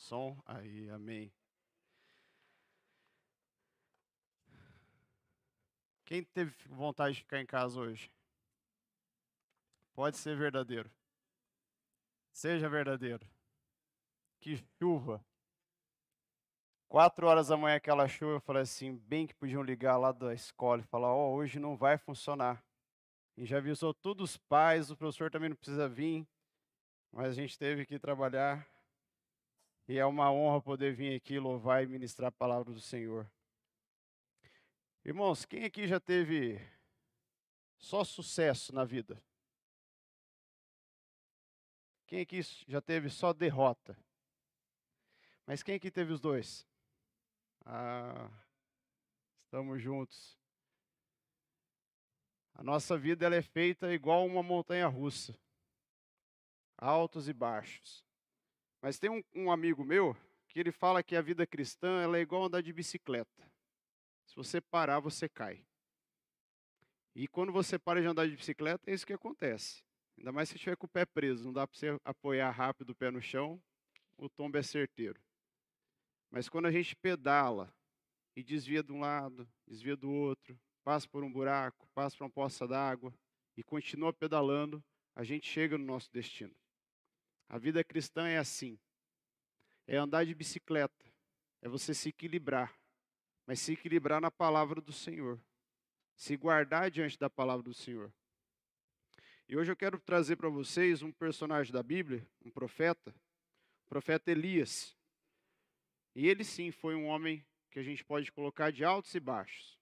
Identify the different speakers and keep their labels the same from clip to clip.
Speaker 1: Som aí, amém. Quem teve vontade de ficar em casa hoje? Pode ser verdadeiro. Seja verdadeiro. Que chuva. Quatro horas da manhã, aquela chuva, eu falei assim, bem que podiam ligar lá da escola e falar, ó, oh, hoje não vai funcionar. E já avisou todos os pais, o professor também não precisa vir, mas a gente teve que trabalhar. E é uma honra poder vir aqui louvar e ministrar a palavra do Senhor. Irmãos, quem aqui já teve só sucesso na vida? Quem aqui já teve só derrota? Mas quem aqui teve os dois? Ah, estamos juntos. A nossa vida ela é feita igual uma montanha russa, altos e baixos. Mas tem um, um amigo meu que ele fala que a vida cristã ela é igual andar de bicicleta. Se você parar, você cai. E quando você para de andar de bicicleta, é isso que acontece. Ainda mais se estiver com o pé preso, não dá para você apoiar rápido o pé no chão, o tombo é certeiro. Mas quando a gente pedala e desvia de um lado, desvia do outro, passa por um buraco, passa por uma poça d'água e continua pedalando, a gente chega no nosso destino. A vida cristã é assim. É andar de bicicleta, é você se equilibrar mas se equilibrar na palavra do Senhor, se guardar diante da palavra do Senhor. E hoje eu quero trazer para vocês um personagem da Bíblia, um profeta, o profeta Elias. E ele sim foi um homem que a gente pode colocar de altos e baixos.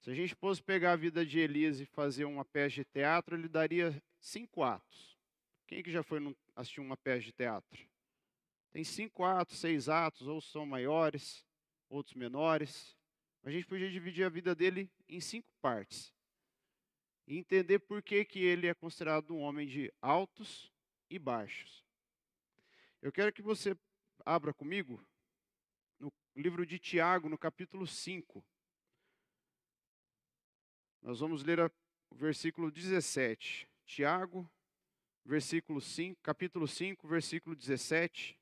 Speaker 1: Se a gente fosse pegar a vida de Elias e fazer uma peça de teatro, ele daria cinco atos. Quem que já foi assistir uma peça de teatro? Tem cinco atos, seis atos, ou são maiores outros menores. A gente podia dividir a vida dele em cinco partes e entender por que, que ele é considerado um homem de altos e baixos. Eu quero que você abra comigo no livro de Tiago, no capítulo 5. Nós vamos ler o versículo 17. Tiago, versículo 5, capítulo 5, versículo 17.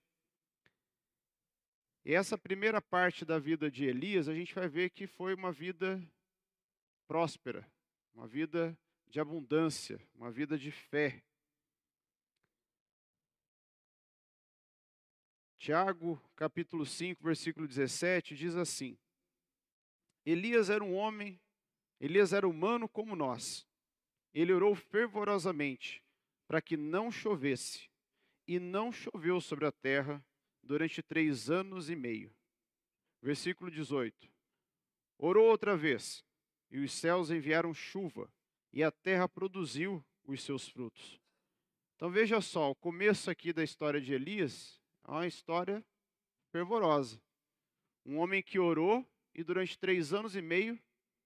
Speaker 1: E essa primeira parte da vida de Elias, a gente vai ver que foi uma vida próspera, uma vida de abundância, uma vida de fé. Tiago, capítulo 5, versículo 17, diz assim: Elias era um homem, Elias era humano como nós. Ele orou fervorosamente para que não chovesse, e não choveu sobre a terra durante três anos e meio. Versículo 18. Orou outra vez, e os céus enviaram chuva, e a terra produziu os seus frutos. Então veja só, o começo aqui da história de Elias é uma história fervorosa. Um homem que orou e durante três anos e meio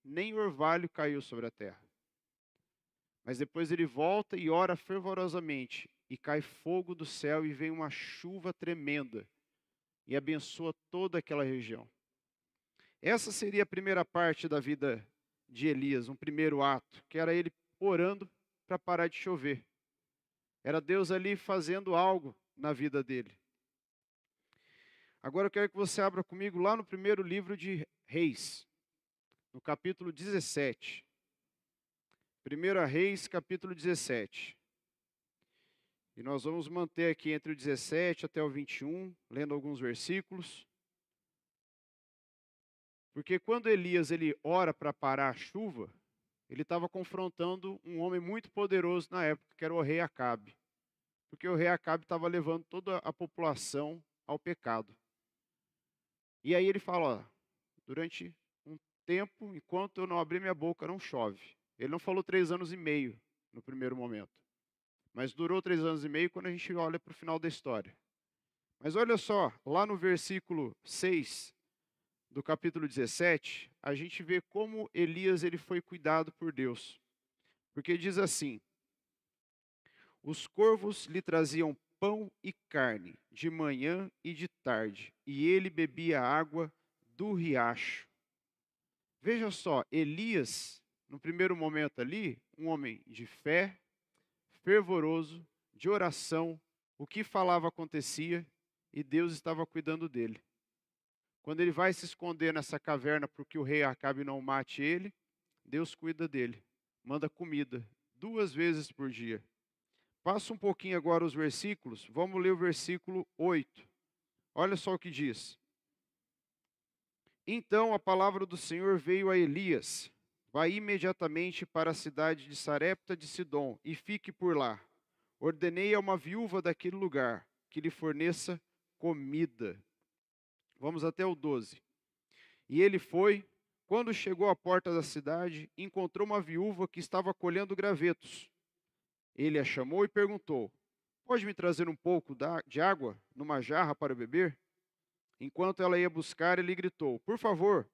Speaker 1: nem orvalho caiu sobre a terra. Mas depois ele volta e ora fervorosamente e cai fogo do céu e vem uma chuva tremenda e abençoa toda aquela região. Essa seria a primeira parte da vida de Elias, um primeiro ato, que era ele orando para parar de chover. Era Deus ali fazendo algo na vida dele. Agora eu quero que você abra comigo lá no primeiro livro de Reis, no capítulo 17. 1 Reis, capítulo 17. E nós vamos manter aqui entre o 17 até o 21, lendo alguns versículos. Porque quando Elias ele ora para parar a chuva, ele estava confrontando um homem muito poderoso na época, que era o rei Acabe. Porque o rei Acabe estava levando toda a população ao pecado. E aí ele fala, ó, durante um tempo, enquanto eu não abrir minha boca, não chove. Ele não falou três anos e meio no primeiro momento. Mas durou três anos e meio quando a gente olha para o final da história. Mas olha só, lá no versículo 6 do capítulo 17, a gente vê como Elias ele foi cuidado por Deus. Porque diz assim: Os corvos lhe traziam pão e carne de manhã e de tarde, e ele bebia água do riacho. Veja só, Elias, no primeiro momento ali, um homem de fé, fervoroso, de oração, o que falava acontecia, e Deus estava cuidando dele. Quando ele vai se esconder nessa caverna para que o rei Acabe não mate ele, Deus cuida dele, manda comida duas vezes por dia. Passa um pouquinho agora os versículos, vamos ler o versículo 8. Olha só o que diz. Então a palavra do Senhor veio a Elias: Vai imediatamente para a cidade de Sarepta de Sidom e fique por lá. Ordenei a uma viúva daquele lugar que lhe forneça comida. Vamos até o 12. E ele foi, quando chegou à porta da cidade, encontrou uma viúva que estava colhendo gravetos. Ele a chamou e perguntou: Pode me trazer um pouco de água numa jarra para beber? Enquanto ela ia buscar, ele gritou: Por favor,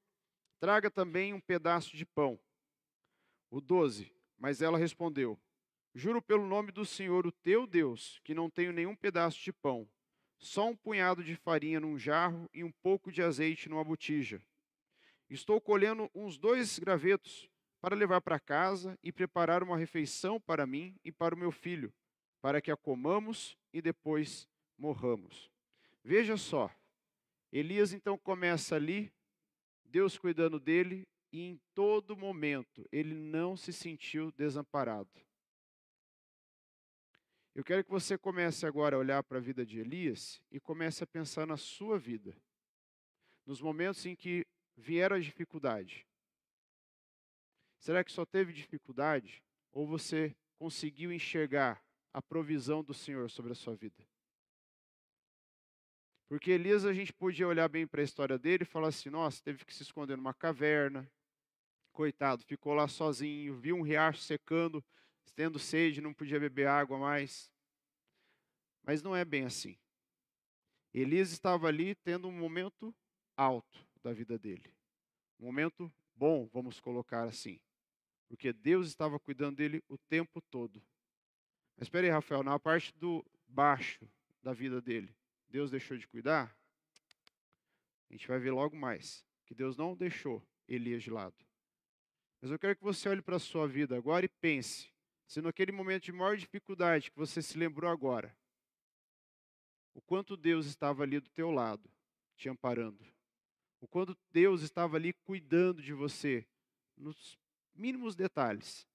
Speaker 1: traga também um pedaço de pão. O 12. Mas ela respondeu: Juro pelo nome do Senhor, o teu Deus, que não tenho nenhum pedaço de pão, só um punhado de farinha num jarro e um pouco de azeite numa botija. Estou colhendo uns dois gravetos para levar para casa e preparar uma refeição para mim e para o meu filho, para que a comamos e depois morramos. Veja só, Elias então começa ali, Deus cuidando dele, e em todo momento ele não se sentiu desamparado. Eu quero que você comece agora a olhar para a vida de Elias e comece a pensar na sua vida. Nos momentos em que vieram as dificuldades, Será que só teve dificuldade ou você conseguiu enxergar a provisão do Senhor sobre a sua vida? Porque Elias, a gente podia olhar bem para a história dele e falar assim: nossa, teve que se esconder numa caverna, coitado, ficou lá sozinho, viu um riacho secando, tendo sede, não podia beber água mais. Mas não é bem assim. Elias estava ali tendo um momento alto da vida dele. Um momento bom, vamos colocar assim porque Deus estava cuidando dele o tempo todo. Mas espera aí, Rafael, na parte do baixo da vida dele, Deus deixou de cuidar? A gente vai ver logo mais que Deus não deixou Elias de lado. Mas eu quero que você olhe para a sua vida agora e pense, se naquele momento de maior dificuldade que você se lembrou agora, o quanto Deus estava ali do teu lado, te amparando. O quanto Deus estava ali cuidando de você nos mínimos detalhes.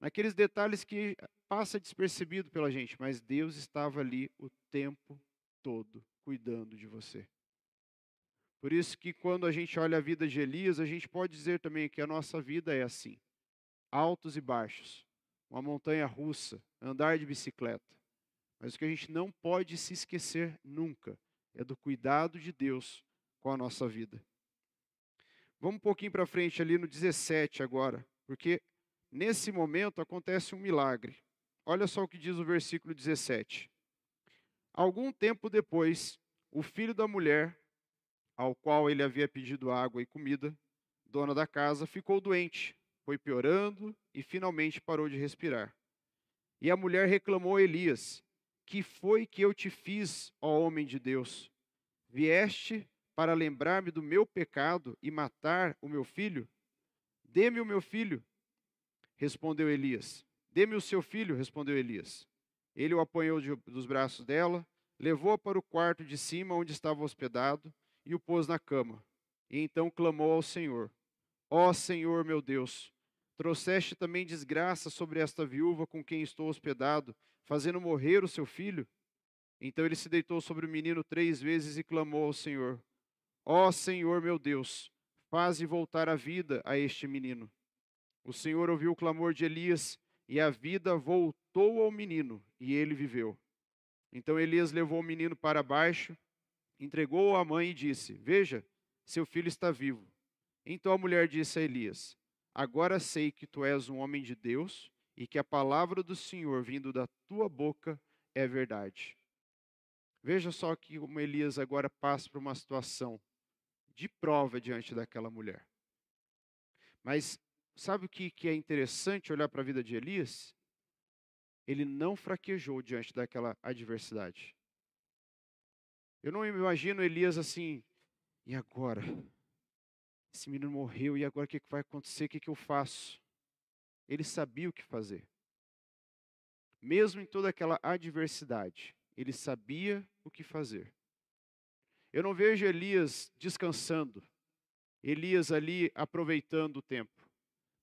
Speaker 1: Naqueles detalhes que passa despercebido pela gente, mas Deus estava ali o tempo todo cuidando de você. Por isso que quando a gente olha a vida de Elias, a gente pode dizer também que a nossa vida é assim: altos e baixos, uma montanha russa, andar de bicicleta. Mas o que a gente não pode se esquecer nunca é do cuidado de Deus com a nossa vida. Vamos um pouquinho para frente ali no 17 agora, porque nesse momento acontece um milagre. Olha só o que diz o versículo 17. Algum tempo depois, o filho da mulher, ao qual ele havia pedido água e comida, dona da casa, ficou doente, foi piorando e finalmente parou de respirar. E a mulher reclamou a Elias: Que foi que eu te fiz, ó homem de Deus? Vieste para lembrar-me do meu pecado e matar o meu filho? Dê-me o meu filho, respondeu Elias. Dê-me o seu filho, respondeu Elias. Ele o apanhou de, dos braços dela, levou-a para o quarto de cima onde estava hospedado e o pôs na cama. E então clamou ao Senhor: Ó Senhor meu Deus, trouxeste também desgraça sobre esta viúva com quem estou hospedado, fazendo morrer o seu filho? Então ele se deitou sobre o menino três vezes e clamou ao Senhor: Ó Senhor meu Deus, faze voltar a vida a este menino. O Senhor ouviu o clamor de Elias e a vida voltou ao menino e ele viveu. Então Elias levou o menino para baixo, entregou-o à mãe e disse: Veja, seu filho está vivo. Então a mulher disse a Elias: Agora sei que tu és um homem de Deus e que a palavra do Senhor vindo da tua boca é verdade. Veja só que como Elias agora passa por uma situação de prova diante daquela mulher. Mas sabe o que, que é interessante olhar para a vida de Elias? Ele não fraquejou diante daquela adversidade. Eu não imagino Elias assim, e agora? Esse menino morreu, e agora o que, vai acontecer? O que eu faço? Ele sabia o que fazer. Mesmo em toda aquela adversidade, ele sabia o que fazer. Eu não vejo Elias descansando, Elias ali aproveitando o tempo.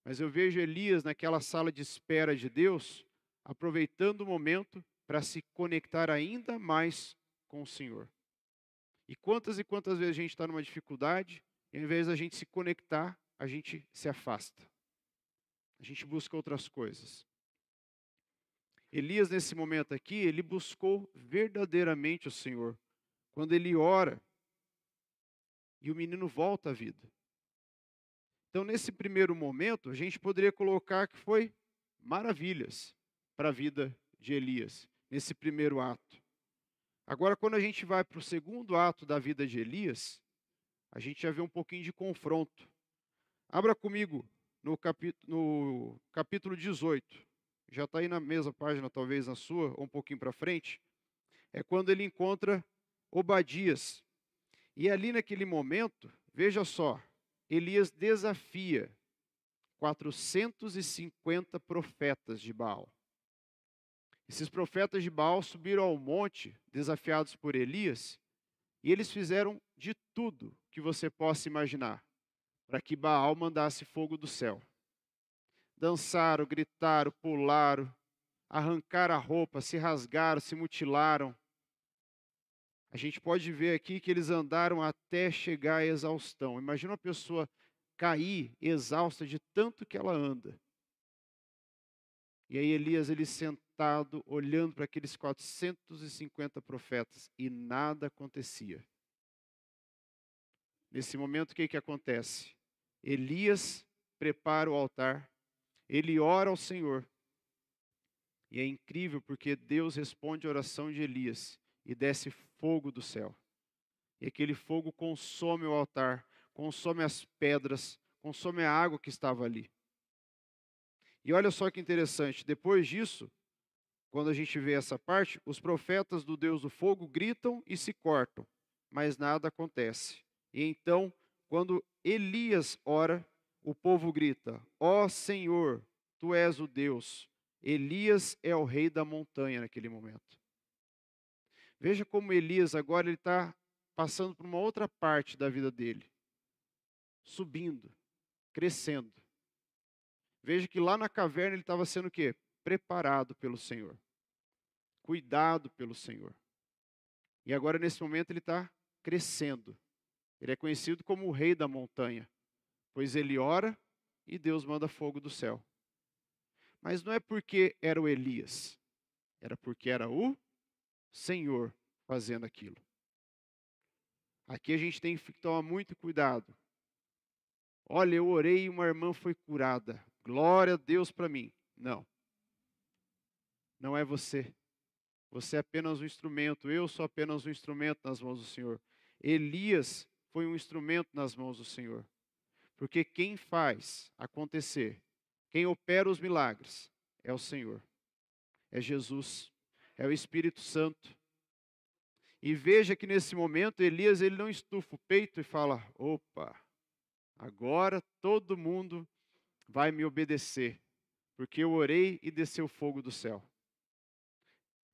Speaker 1: Mas eu vejo Elias naquela sala de espera de Deus, aproveitando o momento para se conectar ainda mais com o Senhor. E quantas e quantas vezes a gente está numa dificuldade, e ao invés da gente se conectar, a gente se afasta. A gente busca outras coisas. Elias, nesse momento aqui, ele buscou verdadeiramente o Senhor. Quando ele ora, e o menino volta à vida. Então, nesse primeiro momento, a gente poderia colocar que foi maravilhas para a vida de Elias, nesse primeiro ato. Agora, quando a gente vai para o segundo ato da vida de Elias, a gente já vê um pouquinho de confronto. Abra comigo no capítulo, no capítulo 18. Já está aí na mesma página, talvez na sua, ou um pouquinho para frente. É quando ele encontra Obadias. E ali naquele momento, veja só, Elias desafia 450 profetas de Baal. Esses profetas de Baal subiram ao monte, desafiados por Elias, e eles fizeram de tudo que você possa imaginar para que Baal mandasse fogo do céu. Dançaram, gritaram, pularam, arrancaram a roupa, se rasgaram, se mutilaram. A gente pode ver aqui que eles andaram até chegar à exaustão. Imagina uma pessoa cair exausta de tanto que ela anda. E aí Elias ele sentado olhando para aqueles 450 profetas e nada acontecia. Nesse momento o que que acontece? Elias prepara o altar, ele ora ao Senhor. E é incrível porque Deus responde a oração de Elias e desce fogo do céu. E aquele fogo consome o altar, consome as pedras, consome a água que estava ali. E olha só que interessante, depois disso, quando a gente vê essa parte, os profetas do Deus do fogo gritam e se cortam, mas nada acontece. E então, quando Elias ora, o povo grita: Ó oh, Senhor, tu és o Deus. Elias é o rei da montanha naquele momento. Veja como Elias agora ele está passando por uma outra parte da vida dele, subindo, crescendo. Veja que lá na caverna ele estava sendo o quê? Preparado pelo Senhor, cuidado pelo Senhor. E agora nesse momento ele está crescendo. Ele é conhecido como o rei da montanha, pois ele ora e Deus manda fogo do céu. Mas não é porque era o Elias, era porque era o Senhor fazendo aquilo. Aqui a gente tem que tomar muito cuidado. Olha, eu orei e uma irmã foi curada. Glória a Deus para mim. Não. Não é você. Você é apenas um instrumento. Eu sou apenas um instrumento nas mãos do Senhor. Elias foi um instrumento nas mãos do Senhor. Porque quem faz acontecer, quem opera os milagres, é o Senhor. É Jesus. É o Espírito Santo. E veja que nesse momento Elias ele não estufa o peito e fala: opa, agora todo mundo vai me obedecer, porque eu orei e desceu fogo do céu.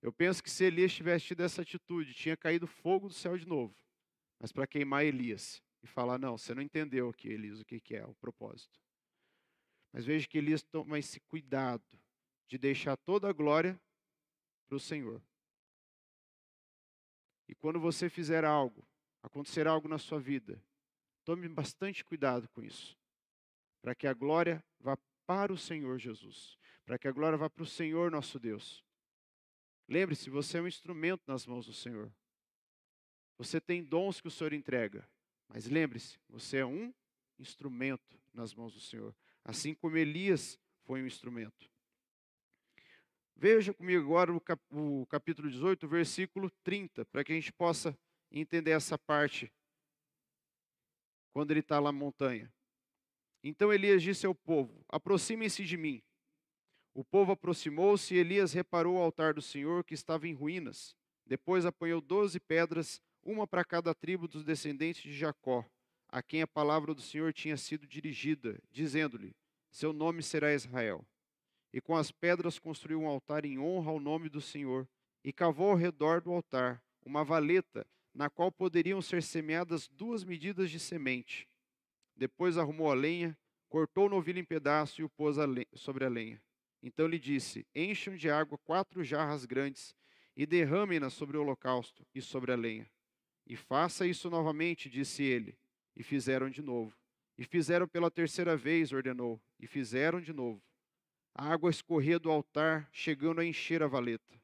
Speaker 1: Eu penso que se Elias tivesse tido essa atitude, tinha caído fogo do céu de novo, mas para queimar Elias e falar: não, você não entendeu aqui, Elias, o que é o propósito. Mas veja que Elias toma esse cuidado de deixar toda a glória para o Senhor. E quando você fizer algo, acontecer algo na sua vida, tome bastante cuidado com isso para que a glória vá para o Senhor Jesus, para que a glória vá para o Senhor nosso Deus. Lembre-se, você é um instrumento nas mãos do Senhor. Você tem dons que o Senhor entrega, mas lembre-se, você é um instrumento nas mãos do Senhor, assim como Elias foi um instrumento. Veja comigo agora o capítulo 18, versículo 30, para que a gente possa entender essa parte quando ele está lá na montanha. Então Elias disse ao povo: Aproximem-se de mim. O povo aproximou-se e Elias reparou o altar do Senhor que estava em ruínas. Depois apanhou doze pedras, uma para cada tribo dos descendentes de Jacó, a quem a palavra do Senhor tinha sido dirigida, dizendo-lhe: Seu nome será Israel. E com as pedras construiu um altar em honra ao nome do Senhor, e cavou ao redor do altar uma valeta na qual poderiam ser semeadas duas medidas de semente. Depois arrumou a lenha, cortou o novilho em pedaços e o pôs sobre a lenha. Então lhe disse: Encham de água quatro jarras grandes e derramem-na sobre o holocausto e sobre a lenha. E faça isso novamente, disse ele. E fizeram de novo. E fizeram pela terceira vez, ordenou. E fizeram de novo. A água escorria do altar, chegando a encher a valeta.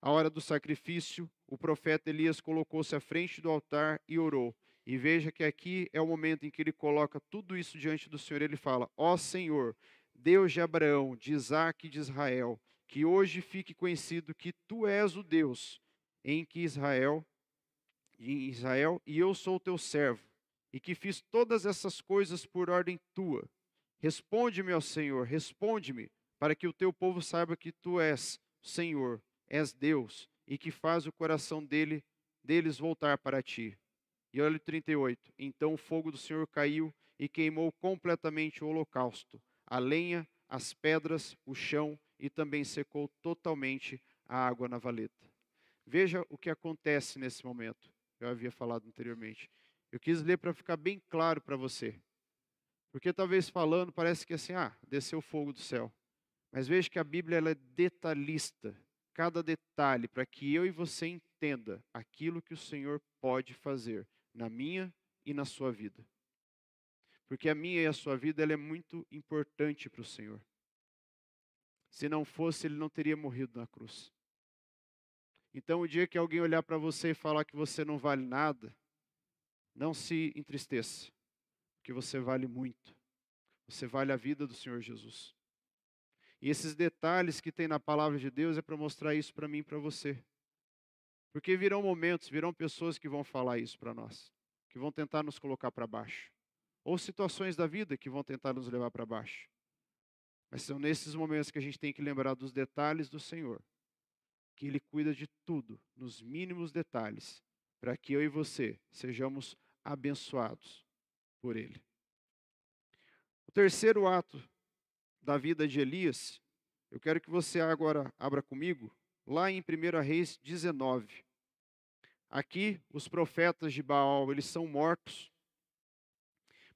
Speaker 1: À hora do sacrifício, o profeta Elias colocou-se à frente do altar e orou. E veja que aqui é o momento em que ele coloca tudo isso diante do Senhor. Ele fala: Ó Senhor, Deus de Abraão, de Isaac e de Israel, que hoje fique conhecido que tu és o Deus em que Israel, em Israel e eu sou teu servo, e que fiz todas essas coisas por ordem tua. Responde-me, ó Senhor, responde-me, para que o teu povo saiba que tu és Senhor, és Deus, e que faz o coração dele, deles voltar para ti. E olha o 38. Então o fogo do Senhor caiu e queimou completamente o holocausto, a lenha, as pedras, o chão e também secou totalmente a água na valeta. Veja o que acontece nesse momento. Eu havia falado anteriormente. Eu quis ler para ficar bem claro para você. Porque talvez falando parece que assim, ah, desceu fogo do céu. Mas veja que a Bíblia ela é detalhista cada detalhe para que eu e você entenda aquilo que o Senhor pode fazer na minha e na sua vida. Porque a minha e a sua vida ela é muito importante para o Senhor. Se não fosse, ele não teria morrido na cruz. Então, o dia que alguém olhar para você e falar que você não vale nada, não se entristeça, porque você vale muito. Você vale a vida do Senhor Jesus. E esses detalhes que tem na palavra de Deus é para mostrar isso para mim e para você. Porque virão momentos, virão pessoas que vão falar isso para nós, que vão tentar nos colocar para baixo. Ou situações da vida que vão tentar nos levar para baixo. Mas são nesses momentos que a gente tem que lembrar dos detalhes do Senhor. Que Ele cuida de tudo, nos mínimos detalhes, para que eu e você sejamos abençoados por Ele. O terceiro ato da vida de Elias, eu quero que você agora abra comigo lá em 1 Reis 19. Aqui, os profetas de Baal, eles são mortos,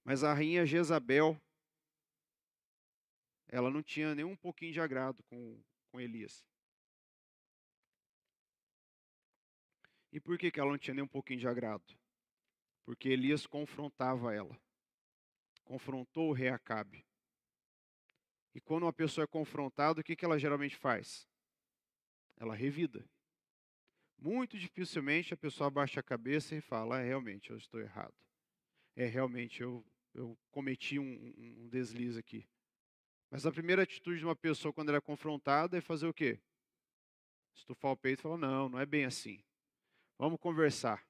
Speaker 1: mas a rainha Jezabel, ela não tinha nem um pouquinho de agrado com, com Elias. E por que, que ela não tinha nem um pouquinho de agrado? Porque Elias confrontava ela. Confrontou o rei Acabe. E quando uma pessoa é confrontada, o que, que ela geralmente faz? Ela revida. Muito dificilmente a pessoa abaixa a cabeça e fala: é, realmente, eu estou errado. É, realmente, eu, eu cometi um, um deslize aqui. Mas a primeira atitude de uma pessoa quando ela é confrontada é fazer o quê? Estufar o peito e falar: não, não é bem assim. Vamos conversar.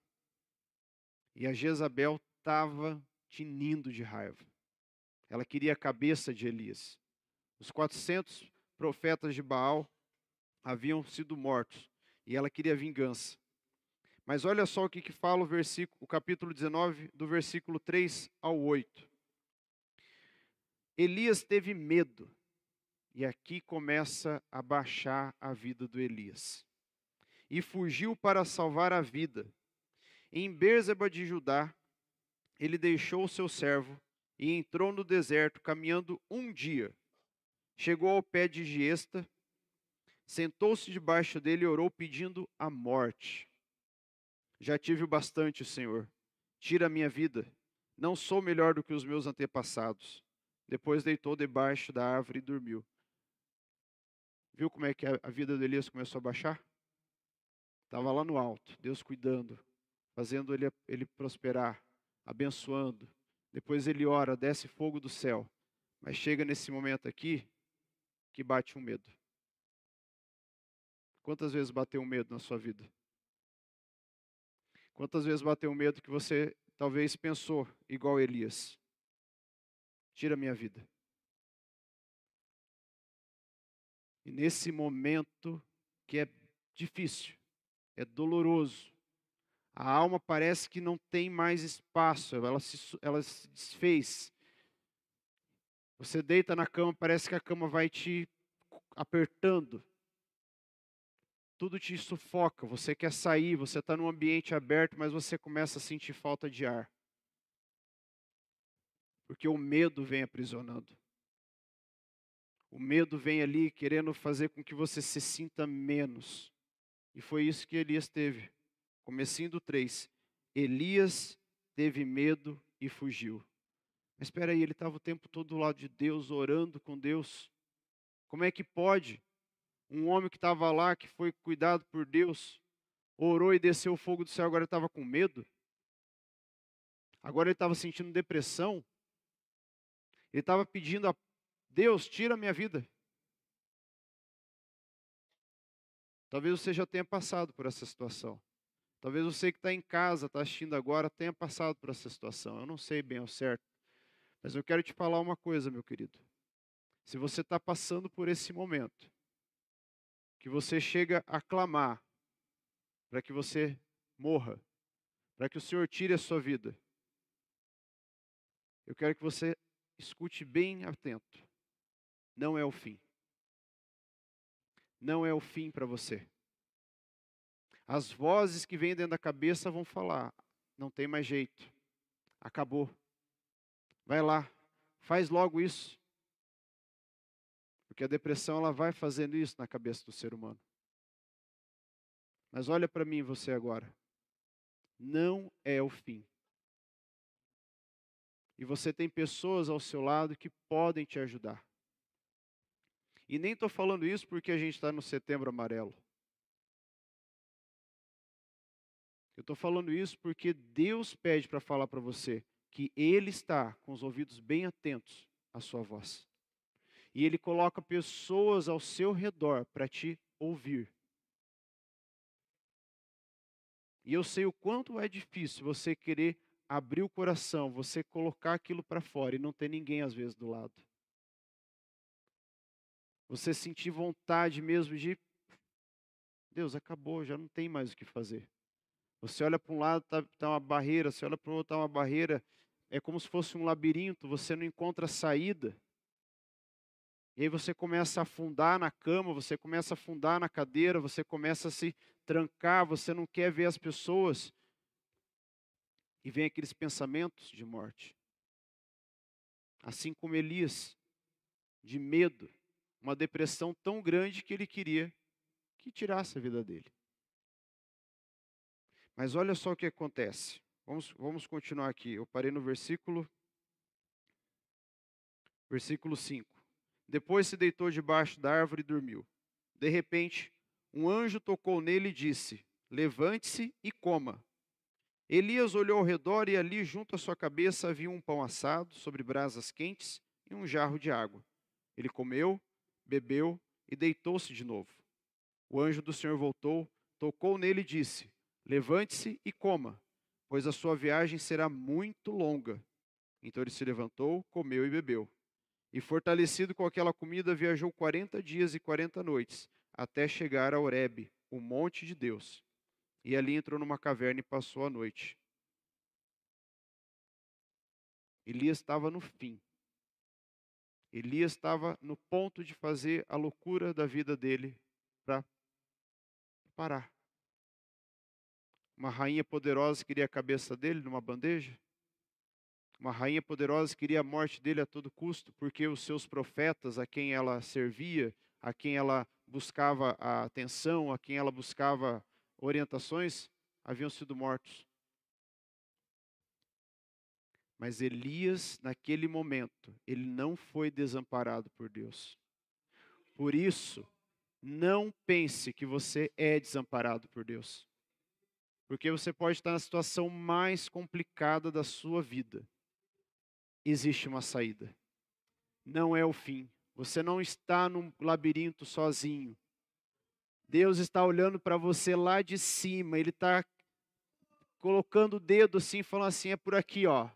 Speaker 1: E a Jezabel estava tinindo de raiva. Ela queria a cabeça de Elias. Os 400 profetas de Baal haviam sido mortos e ela queria vingança. Mas olha só o que, que fala o, versículo, o capítulo 19, do versículo 3 ao 8. Elias teve medo, e aqui começa a baixar a vida do Elias. E fugiu para salvar a vida. Em Berzeba de Judá, ele deixou o seu servo e entrou no deserto, caminhando um dia. Chegou ao pé de Giesta, sentou-se debaixo dele e orou pedindo a morte. Já tive o bastante, Senhor. Tira a minha vida. Não sou melhor do que os meus antepassados. Depois deitou debaixo da árvore e dormiu. Viu como é que a vida de Elias começou a baixar? Estava lá no alto, Deus cuidando, fazendo ele, ele prosperar, abençoando. Depois ele ora, desce fogo do céu. Mas chega nesse momento aqui, que bate um medo. Quantas vezes bateu um medo na sua vida? Quantas vezes bateu medo que você talvez pensou igual Elias? Tira minha vida. E nesse momento que é difícil, é doloroso, a alma parece que não tem mais espaço, ela se, ela se desfez, você deita na cama, parece que a cama vai te apertando. Tudo te sufoca, você quer sair, você está num ambiente aberto, mas você começa a sentir falta de ar. Porque o medo vem aprisionando. O medo vem ali querendo fazer com que você se sinta menos. E foi isso que Elias teve. Comecinho do 3. Elias teve medo e fugiu. Mas espera aí, ele estava o tempo todo do lado de Deus, orando com Deus. Como é que pode um homem que estava lá, que foi cuidado por Deus, orou e desceu o fogo do céu, agora estava com medo? Agora ele estava sentindo depressão? Ele estava pedindo a Deus, tira a minha vida. Talvez você já tenha passado por essa situação. Talvez você que está em casa, está assistindo agora, tenha passado por essa situação. Eu não sei bem ao certo. Mas eu quero te falar uma coisa, meu querido. Se você está passando por esse momento, que você chega a clamar para que você morra, para que o Senhor tire a sua vida, eu quero que você escute bem atento. Não é o fim. Não é o fim para você. As vozes que vêm dentro da cabeça vão falar: não tem mais jeito, acabou. Vai lá, faz logo isso. Porque a depressão ela vai fazendo isso na cabeça do ser humano. Mas olha para mim você agora. Não é o fim. E você tem pessoas ao seu lado que podem te ajudar. E nem estou falando isso porque a gente está no setembro amarelo. Eu estou falando isso porque Deus pede para falar para você que Ele está com os ouvidos bem atentos à sua voz. E Ele coloca pessoas ao seu redor para te ouvir. E eu sei o quanto é difícil você querer abrir o coração, você colocar aquilo para fora e não ter ninguém às vezes do lado. Você sentir vontade mesmo de Deus, acabou, já não tem mais o que fazer. Você olha para um lado, está tá uma barreira, você olha para o outro, está uma barreira. É como se fosse um labirinto, você não encontra saída. E aí você começa a afundar na cama, você começa a afundar na cadeira, você começa a se trancar, você não quer ver as pessoas. E vem aqueles pensamentos de morte. Assim como Elias, de medo, uma depressão tão grande que ele queria que tirasse a vida dele. Mas olha só o que acontece. Vamos, vamos continuar aqui. Eu parei no versículo. Versículo 5. Depois se deitou debaixo da árvore e dormiu. De repente, um anjo tocou nele e disse: Levante-se e coma. Elias olhou ao redor e ali, junto à sua cabeça, havia um pão assado sobre brasas quentes e um jarro de água. Ele comeu, bebeu e deitou-se de novo. O anjo do Senhor voltou, tocou nele e disse: Levante-se e coma, pois a sua viagem será muito longa. Então ele se levantou, comeu e bebeu. E fortalecido com aquela comida, viajou quarenta dias e quarenta noites, até chegar a Horebe, o monte de Deus. E ali entrou numa caverna e passou a noite. Elias estava no fim. Elias estava no ponto de fazer a loucura da vida dele para parar. Uma rainha poderosa queria a cabeça dele numa bandeja. Uma rainha poderosa queria a morte dele a todo custo, porque os seus profetas, a quem ela servia, a quem ela buscava a atenção, a quem ela buscava orientações, haviam sido mortos. Mas Elias, naquele momento, ele não foi desamparado por Deus. Por isso, não pense que você é desamparado por Deus. Porque você pode estar na situação mais complicada da sua vida. Existe uma saída. Não é o fim. Você não está num labirinto sozinho. Deus está olhando para você lá de cima. Ele está colocando o dedo assim, falando assim: é por aqui, ó.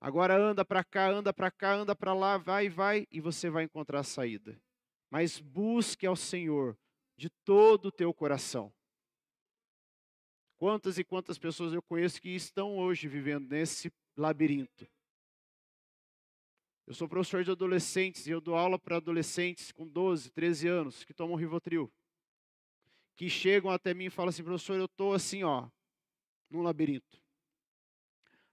Speaker 1: Agora anda para cá, anda para cá, anda para lá, vai, vai, e você vai encontrar a saída. Mas busque ao Senhor de todo o teu coração. Quantas e quantas pessoas eu conheço que estão hoje vivendo nesse labirinto? Eu sou professor de adolescentes e eu dou aula para adolescentes com 12, 13 anos que tomam Rivotril. que chegam até mim e falam assim, professor, eu estou assim, ó, num labirinto.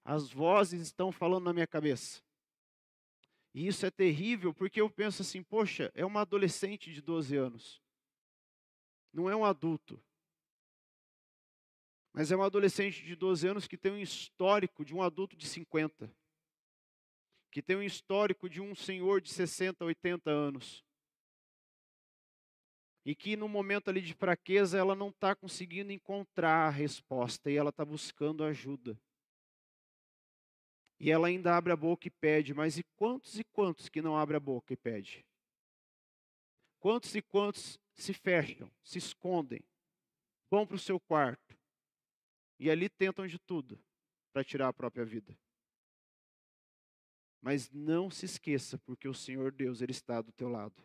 Speaker 1: As vozes estão falando na minha cabeça. E isso é terrível porque eu penso assim, poxa, é uma adolescente de 12 anos. Não é um adulto. Mas é uma adolescente de 12 anos que tem um histórico de um adulto de 50. Que tem um histórico de um senhor de 60, 80 anos. E que no momento ali de fraqueza ela não está conseguindo encontrar a resposta e ela está buscando ajuda. E ela ainda abre a boca e pede, mas e quantos e quantos que não abrem a boca e pede? Quantos e quantos se fecham, se escondem, vão para o seu quarto e ali tentam de tudo para tirar a própria vida? Mas não se esqueça, porque o Senhor Deus ele está do teu lado.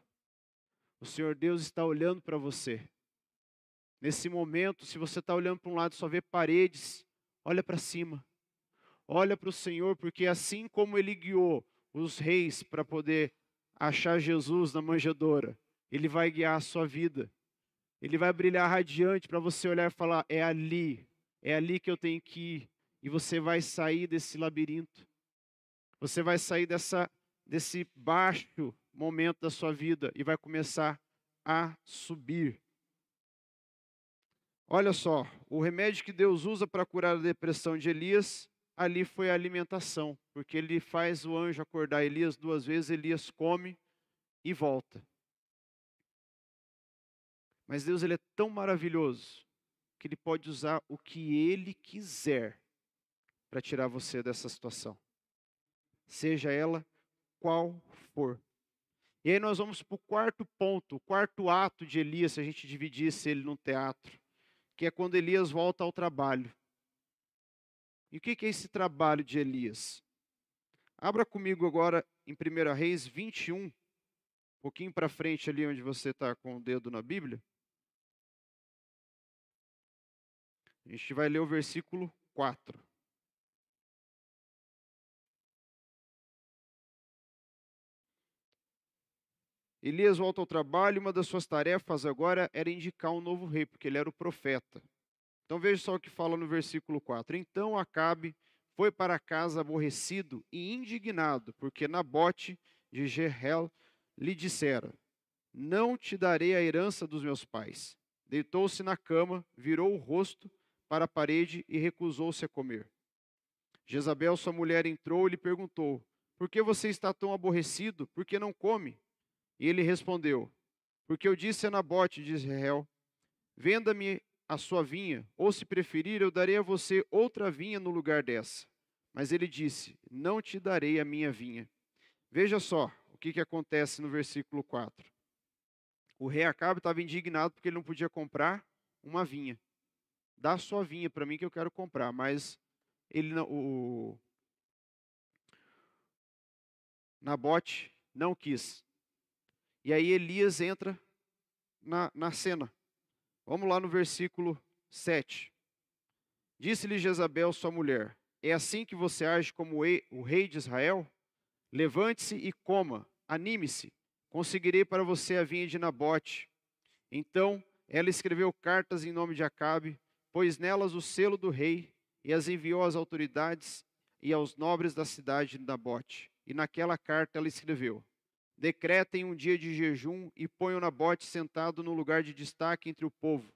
Speaker 1: O Senhor Deus está olhando para você. Nesse momento, se você está olhando para um lado e só vê paredes, olha para cima. Olha para o Senhor, porque assim como Ele guiou os reis para poder achar Jesus na manjedoura, Ele vai guiar a sua vida. Ele vai brilhar radiante para você olhar e falar: é ali, é ali que eu tenho que ir. E você vai sair desse labirinto. Você vai sair dessa, desse baixo momento da sua vida e vai começar a subir. Olha só, o remédio que Deus usa para curar a depressão de Elias, ali foi a alimentação, porque ele faz o anjo acordar Elias duas vezes, Elias come e volta. Mas Deus ele é tão maravilhoso que ele pode usar o que ele quiser para tirar você dessa situação. Seja ela qual for. E aí nós vamos para o quarto ponto, o quarto ato de Elias, se a gente dividisse ele num teatro, que é quando Elias volta ao trabalho. E o que é esse trabalho de Elias? Abra comigo agora em 1 Reis 21, um pouquinho para frente ali onde você está com o dedo na Bíblia. A gente vai ler o versículo 4. Elias volta ao trabalho e uma das suas tarefas agora era indicar um novo rei, porque ele era o profeta. Então veja só o que fala no versículo 4. Então Acabe foi para casa aborrecido e indignado, porque Nabote de Jerrel lhe dissera: Não te darei a herança dos meus pais. Deitou-se na cama, virou o rosto para a parede e recusou-se a comer. Jezabel, sua mulher, entrou e lhe perguntou: Por que você está tão aborrecido? Por que não come? E ele respondeu: Porque eu disse a Nabote de Israel: Venda-me a sua vinha, ou se preferir, eu darei a você outra vinha no lugar dessa. Mas ele disse: Não te darei a minha vinha. Veja só o que, que acontece no versículo 4. O rei Acabe estava indignado porque ele não podia comprar uma vinha. Dá a sua vinha para mim que eu quero comprar, mas ele o Nabote não quis. E aí Elias entra na, na cena. Vamos lá no versículo 7. Disse-lhe Jezabel, sua mulher: É assim que você age como o rei de Israel? Levante-se e coma, anime-se, conseguirei para você a vinha de Nabote. Então ela escreveu cartas em nome de Acabe, pôs nelas o selo do rei e as enviou às autoridades e aos nobres da cidade de Nabote. E naquela carta ela escreveu: decretem um dia de jejum e ponham Nabote sentado no lugar de destaque entre o povo.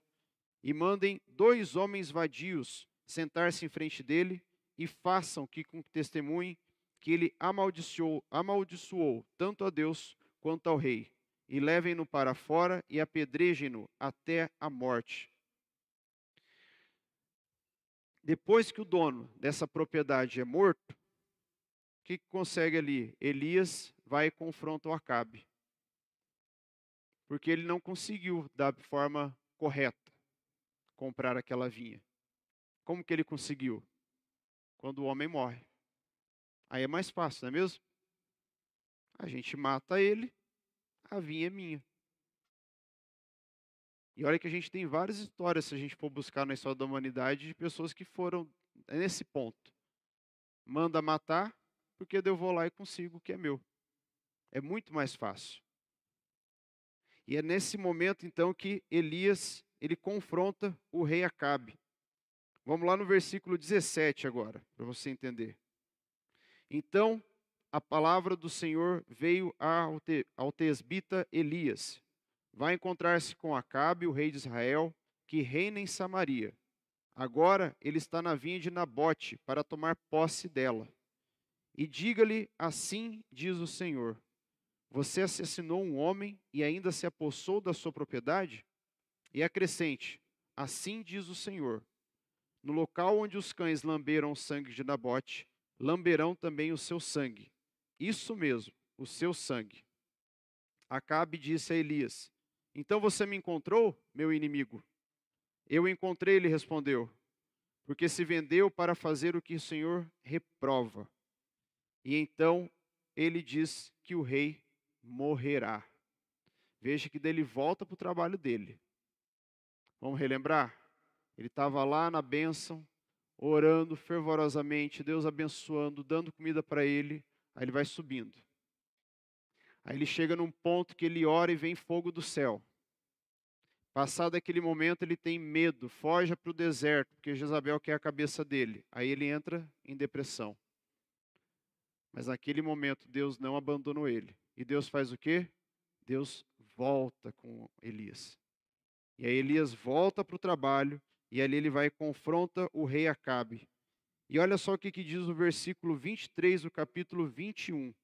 Speaker 1: E mandem dois homens vadios sentar-se em frente dele e façam que com testemunhe que ele amaldiçoou, amaldiçoou tanto a Deus quanto ao rei. E levem-no para fora e apedrejem-no até a morte. Depois que o dono dessa propriedade é morto, o que consegue ali? Elias vai e confronta o Acabe. Porque ele não conseguiu, da forma correta, comprar aquela vinha. Como que ele conseguiu? Quando o homem morre. Aí é mais fácil, não é mesmo? A gente mata ele, a vinha é minha. E olha que a gente tem várias histórias, se a gente for buscar na história da humanidade, de pessoas que foram nesse ponto. Manda matar, porque eu vou lá e consigo o que é meu. É muito mais fácil. E é nesse momento, então, que Elias ele confronta o rei Acabe. Vamos lá no versículo 17 agora, para você entender. Então, a palavra do Senhor veio ao, te, ao tesbita Elias. Vai encontrar-se com Acabe, o rei de Israel, que reina em Samaria. Agora ele está na vinha de Nabote para tomar posse dela. E diga-lhe: Assim diz o Senhor: Você assassinou um homem e ainda se apossou da sua propriedade? E acrescente: Assim diz o Senhor: No local onde os cães lamberam o sangue de Nabote, lamberão também o seu sangue. Isso mesmo, o seu sangue. Acabe disse a Elias: Então você me encontrou, meu inimigo? Eu encontrei, ele respondeu, porque se vendeu para fazer o que o Senhor reprova. E então ele diz que o rei morrerá. Veja que dele volta para o trabalho dele. Vamos relembrar? Ele estava lá na bênção, orando fervorosamente, Deus abençoando, dando comida para ele. Aí ele vai subindo. Aí ele chega num ponto que ele ora e vem fogo do céu. Passado aquele momento, ele tem medo, foge para o deserto, porque Jezabel quer a cabeça dele. Aí ele entra em depressão. Mas naquele momento, Deus não abandonou ele. E Deus faz o quê? Deus volta com Elias. E aí Elias volta para o trabalho, e ali ele vai e confronta o rei Acabe. E olha só o que, que diz o versículo 23 do capítulo 21.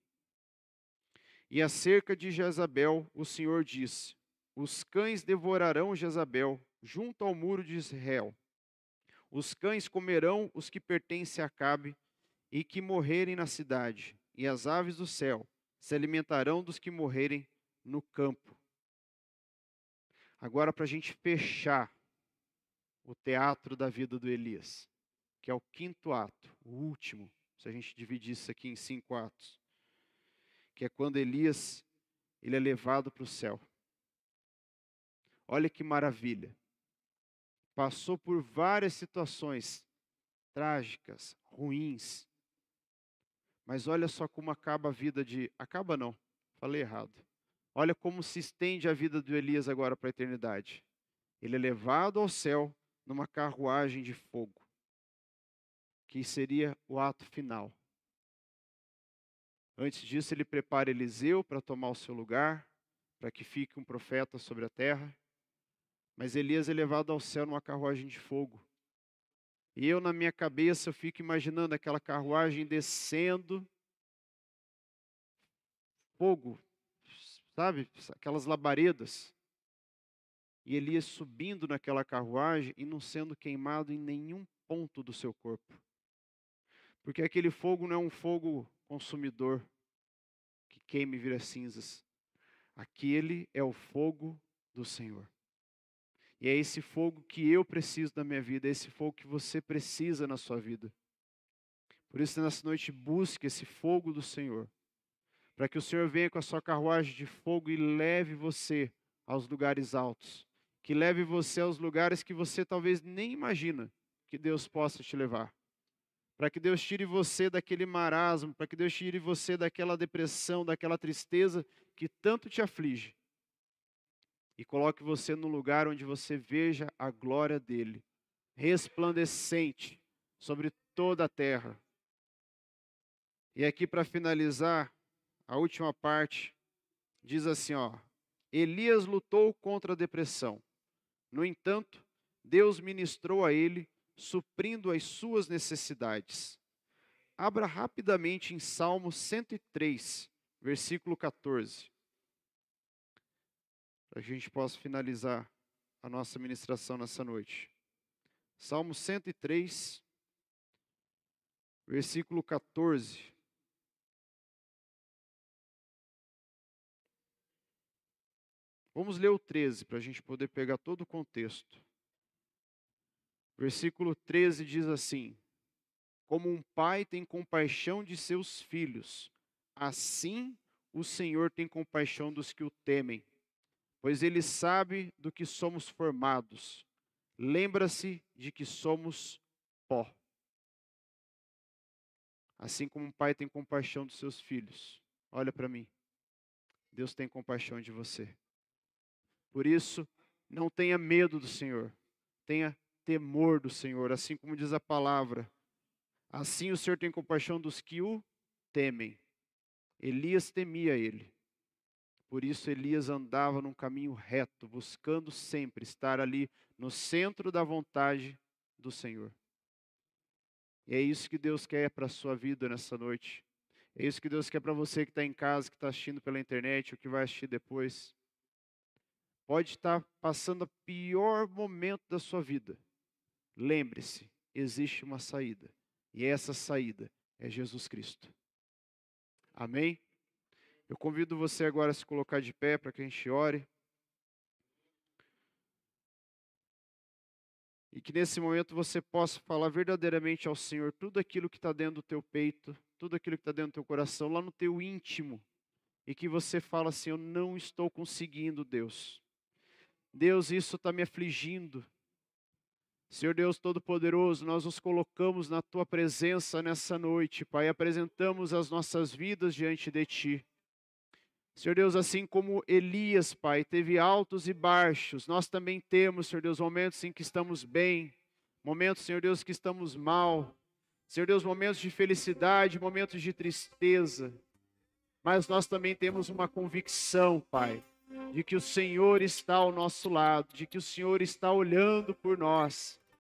Speaker 1: E acerca de Jezabel, o Senhor disse: Os cães devorarão Jezabel junto ao muro de Israel. Os cães comerão os que pertencem a Acabe e que morrerem na cidade, e as aves do céu se alimentarão dos que morrerem no campo. Agora, para a gente fechar o teatro da vida do Elias, que é o quinto ato, o último, se a gente dividir isso aqui em cinco atos, que é quando Elias ele é levado para o céu. Olha que maravilha. Passou por várias situações trágicas, ruins. Mas olha só como acaba a vida de. Acaba não, falei errado. Olha como se estende a vida do Elias agora para a eternidade. Ele é levado ao céu numa carruagem de fogo, que seria o ato final. Antes disso, ele prepara Eliseu para tomar o seu lugar, para que fique um profeta sobre a terra. Mas Elias é levado ao céu numa carruagem de fogo. E eu, na minha cabeça, eu fico imaginando aquela carruagem descendo, fogo sabe? Aquelas labaredas. E Elias subindo naquela carruagem e não sendo queimado em nenhum ponto do seu corpo. Porque aquele fogo não é um fogo consumidor que queima e vira cinzas. Aquele é o fogo do Senhor. E é esse fogo que eu preciso na minha vida, é esse fogo que você precisa na sua vida. Por isso, nessa noite, busque esse fogo do Senhor para que o Senhor venha com a sua carruagem de fogo e leve você aos lugares altos, que leve você aos lugares que você talvez nem imagina que Deus possa te levar. Para que Deus tire você daquele marasmo, para que Deus tire você daquela depressão, daquela tristeza que tanto te aflige. E coloque você no lugar onde você veja a glória dele, resplandecente sobre toda a terra. E aqui para finalizar, a última parte diz assim, ó: Elias lutou contra a depressão. No entanto, Deus ministrou a ele, suprindo as suas necessidades. Abra rapidamente em Salmo 103, versículo 14. Para a gente possa finalizar a nossa ministração nessa noite. Salmo 103, versículo 14. Vamos ler o 13 para a gente poder pegar todo o contexto. Versículo 13 diz assim: Como um pai tem compaixão de seus filhos, assim o Senhor tem compaixão dos que o temem, pois ele sabe do que somos formados. Lembra-se de que somos pó. Assim como um pai tem compaixão dos seus filhos. Olha para mim. Deus tem compaixão de você. Por isso, Não tenha medo do Senhor, tenha temor do Senhor, assim como diz a palavra. Assim o Senhor tem compaixão dos que o temem. Elias temia ele. Por isso Elias andava num caminho reto, buscando sempre estar ali no centro da vontade do Senhor. E é isso que Deus quer para a sua vida nessa noite. É isso que Deus quer para você que está em casa, que está assistindo pela internet, ou que vai assistir depois. Pode estar passando o pior momento da sua vida. Lembre-se, existe uma saída. E essa saída é Jesus Cristo. Amém? Eu convido você agora a se colocar de pé para que a gente ore. E que nesse momento você possa falar verdadeiramente ao Senhor tudo aquilo que está dentro do teu peito, tudo aquilo que está dentro do teu coração, lá no teu íntimo. E que você fala assim: Eu não estou conseguindo, Deus. Deus, isso está me afligindo. Senhor Deus Todo-Poderoso, nós nos colocamos na tua presença nessa noite, Pai, apresentamos as nossas vidas diante de ti. Senhor Deus, assim como Elias, Pai, teve altos e baixos, nós também temos, Senhor Deus, momentos em que estamos bem, momentos, Senhor Deus, que estamos mal, Senhor Deus, momentos de felicidade, momentos de tristeza, mas nós também temos uma convicção, Pai, de que o Senhor está ao nosso lado, de que o Senhor está olhando por nós,